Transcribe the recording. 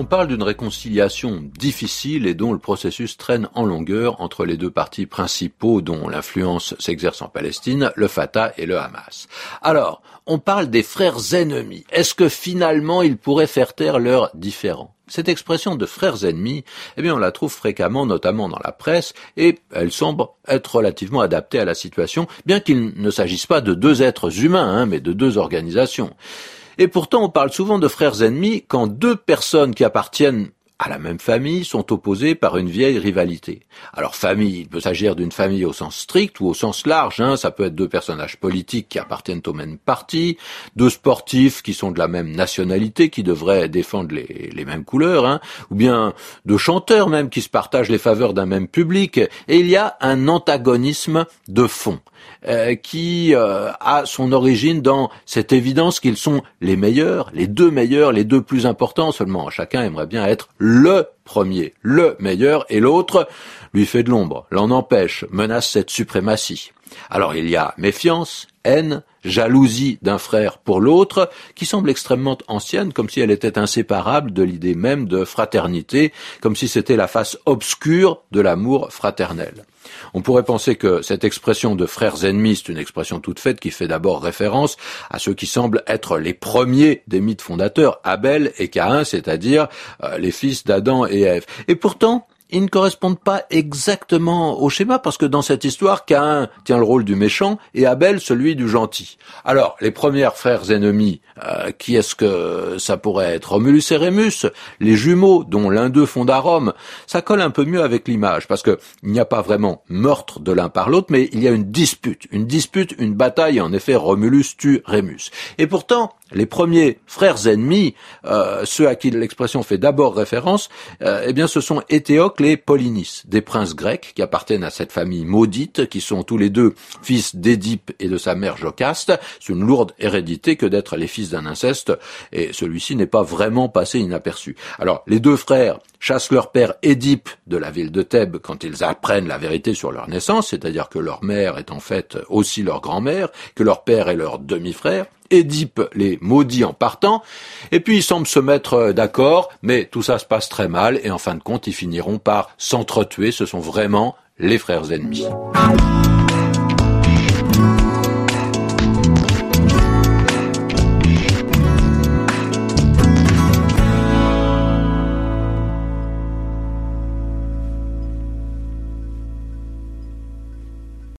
On parle d'une réconciliation difficile et dont le processus traîne en longueur entre les deux partis principaux dont l'influence s'exerce en Palestine, le Fatah et le Hamas. Alors, on parle des frères ennemis. Est-ce que finalement ils pourraient faire taire leurs différends? Cette expression de frères ennemis, eh bien, on la trouve fréquemment, notamment dans la presse, et elle semble être relativement adaptée à la situation, bien qu'il ne s'agisse pas de deux êtres humains, hein, mais de deux organisations. Et pourtant, on parle souvent de frères ennemis quand deux personnes qui appartiennent à la même famille sont opposés par une vieille rivalité. Alors famille, il peut s'agir d'une famille au sens strict ou au sens large, hein, ça peut être deux personnages politiques qui appartiennent au même parti, deux sportifs qui sont de la même nationalité, qui devraient défendre les, les mêmes couleurs, hein, ou bien deux chanteurs même qui se partagent les faveurs d'un même public, et il y a un antagonisme de fond. Euh, qui euh, a son origine dans cette évidence qu'ils sont les meilleurs, les deux meilleurs, les deux plus importants seulement. Chacun aimerait bien être le premier, le meilleur, et l'autre lui fait de l'ombre, l'en empêche, menace cette suprématie. Alors il y a méfiance, haine, jalousie d'un frère pour l'autre, qui semble extrêmement ancienne, comme si elle était inséparable de l'idée même de fraternité, comme si c'était la face obscure de l'amour fraternel. On pourrait penser que cette expression de frères ennemis, c'est une expression toute faite qui fait d'abord référence à ceux qui semblent être les premiers des mythes fondateurs, Abel et Caïn, c'est-à-dire euh, les fils d'Adam et Et pourtant, ils ne correspondent pas exactement au schéma parce que dans cette histoire, Caïn tient le rôle du méchant et Abel celui du gentil. Alors, les premiers frères ennemis, euh, qui est-ce que ça pourrait être? Romulus et Rémus, les jumeaux dont l'un d'eux fonda Rome, ça colle un peu mieux avec l'image parce que il n'y a pas vraiment meurtre de l'un par l'autre, mais il y a une dispute, une dispute, une bataille. En effet, Romulus tue Rémus. Et pourtant, les premiers frères ennemis, euh, ceux à qui l'expression fait d'abord référence, euh, eh bien, ce sont Éthéocle et Polynice, des princes grecs qui appartiennent à cette famille maudite, qui sont tous les deux fils d'Édipe et de sa mère Jocaste. C'est une lourde hérédité que d'être les fils d'un inceste, et celui-ci n'est pas vraiment passé inaperçu. Alors, les deux frères chassent leur père Édipe de la ville de Thèbes quand ils apprennent la vérité sur leur naissance, c'est-à-dire que leur mère est en fait aussi leur grand-mère, que leur père est leur demi-frère. Édipe les maudit en partant, et puis ils semblent se mettre euh, d'accord, mais tout ça se passe très mal, et en fin de compte, ils finiront par s'entretuer, ce sont vraiment les frères ennemis.